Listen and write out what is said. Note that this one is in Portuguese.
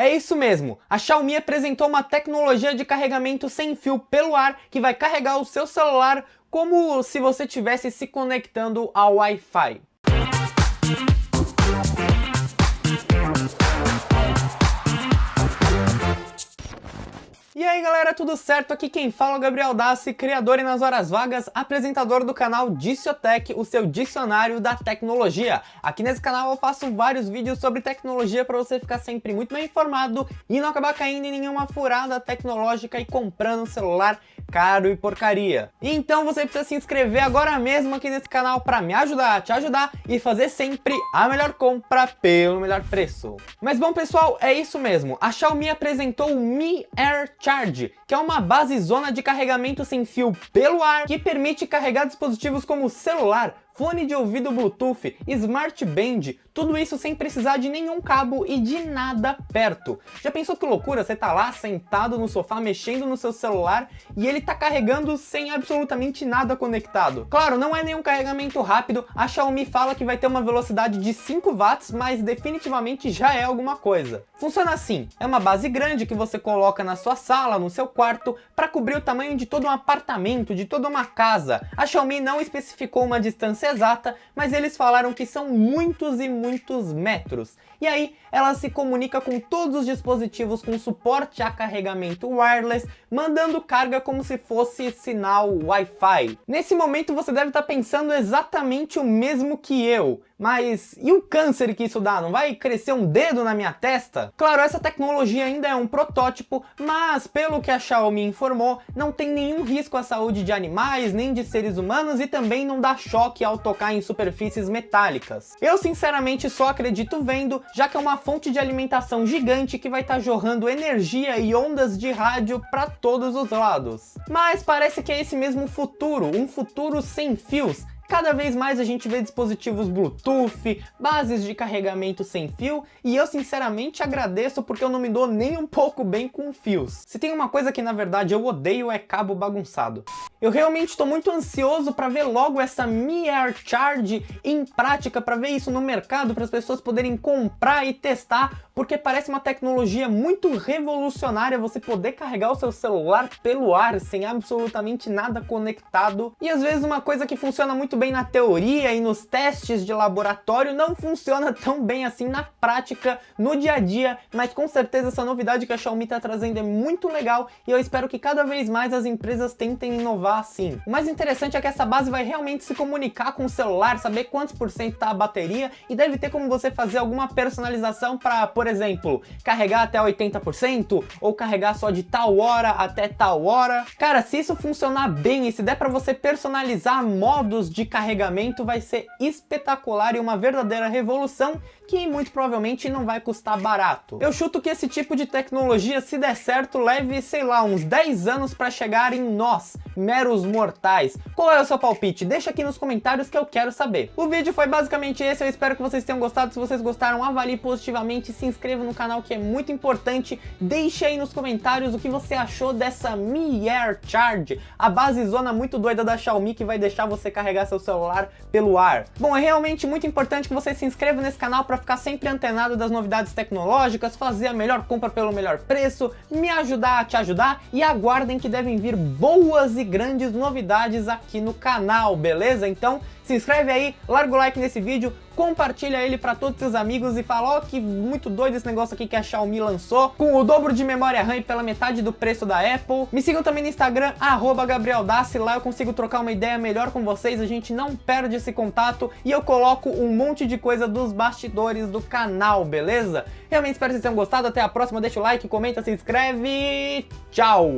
É isso mesmo, a Xiaomi apresentou uma tecnologia de carregamento sem fio pelo ar que vai carregar o seu celular como se você estivesse se conectando ao Wi-Fi. E aí galera, tudo certo? Aqui quem fala é o Gabriel Dassi, criador e nas horas vagas, apresentador do canal Diciotech, o seu dicionário da tecnologia. Aqui nesse canal eu faço vários vídeos sobre tecnologia para você ficar sempre muito bem informado e não acabar caindo em nenhuma furada tecnológica e comprando um celular caro e porcaria. Então você precisa se inscrever agora mesmo aqui nesse canal para me ajudar, te ajudar e fazer sempre a melhor compra pelo melhor preço. Mas bom pessoal, é isso mesmo. A Xiaomi apresentou o Mi Air Charge que é uma base zona de carregamento sem fio pelo ar que permite carregar dispositivos como celular, fone de ouvido Bluetooth, Smart Band, tudo isso sem precisar de nenhum cabo e de nada perto. Já pensou que loucura? Você tá lá sentado no sofá mexendo no seu celular e ele tá carregando sem absolutamente nada conectado. Claro, não é nenhum carregamento rápido, a Xiaomi fala que vai ter uma velocidade de 5 watts, mas definitivamente já é alguma coisa. Funciona assim, é uma base grande que você coloca na sua sala, no seu quarto, para cobrir o tamanho de todo um apartamento, de toda uma casa. A Xiaomi não especificou uma distância exata, mas eles falaram que são muitos e muitos metros. E aí ela se comunica com todos os dispositivos com suporte a carregamento wireless, mandando carga como se fosse sinal Wi-Fi. Nesse momento você deve estar pensando exatamente o mesmo que eu. Mas e o câncer que isso dá? Não vai crescer um dedo na minha testa? Claro, essa tecnologia ainda é um protótipo, mas pelo que a Xiaomi informou, não tem nenhum risco à saúde de animais, nem de seres humanos e também não dá choque ao tocar em superfícies metálicas. Eu sinceramente só acredito vendo, já que é uma fonte de alimentação gigante que vai estar tá jorrando energia e ondas de rádio para todos os lados. Mas parece que é esse mesmo futuro, um futuro sem fios, Cada vez mais a gente vê dispositivos Bluetooth, bases de carregamento sem fio, e eu sinceramente agradeço porque eu não me dou nem um pouco bem com fios. Se tem uma coisa que na verdade eu odeio é cabo bagunçado. Eu realmente estou muito ansioso para ver logo essa Mi Air Charge em prática, para ver isso no mercado, para as pessoas poderem comprar e testar, porque parece uma tecnologia muito revolucionária você poder carregar o seu celular pelo ar sem absolutamente nada conectado. E às vezes uma coisa que funciona muito bem na teoria e nos testes de laboratório não funciona tão bem assim na prática, no dia a dia, mas com certeza essa novidade que a Xiaomi está trazendo é muito legal e eu espero que cada vez mais as empresas tentem inovar assim. O mais interessante é que essa base vai realmente se comunicar com o celular, saber quantos por cento está a bateria e deve ter como você fazer alguma personalização para, por exemplo, carregar até 80% ou carregar só de tal hora até tal hora. Cara, se isso funcionar bem e se der para você personalizar modos de carregamento vai ser espetacular e uma verdadeira revolução que muito provavelmente não vai custar barato. Eu chuto que esse tipo de tecnologia, se der certo, leve, sei lá, uns 10 anos para chegar em nós, meros mortais. Qual é o seu palpite? Deixa aqui nos comentários que eu quero saber. O vídeo foi basicamente esse, eu espero que vocês tenham gostado. Se vocês gostaram, avalie positivamente, se inscreva no canal que é muito importante. Deixe aí nos comentários o que você achou dessa Mi Air Charge, a base zona muito doida da Xiaomi que vai deixar você carregar seu celular pelo ar. Bom, é realmente muito importante que você se inscreva nesse canal para ficar sempre antenado das novidades tecnológicas, fazer a melhor compra pelo melhor preço, me ajudar a te ajudar e aguardem que devem vir boas e grandes novidades aqui no canal, beleza? Então se inscreve aí, larga o like nesse vídeo, compartilha ele para todos os seus amigos e fala, ó, oh, que muito doido esse negócio aqui que a Xiaomi lançou, com o dobro de memória RAM e pela metade do preço da Apple. Me sigam também no Instagram, arroba Dassi, lá eu consigo trocar uma ideia melhor com vocês, a gente não perde esse contato e eu coloco um monte de coisa dos bastidores do canal, beleza? Realmente espero que vocês tenham gostado, até a próxima, deixa o like, comenta, se inscreve, tchau!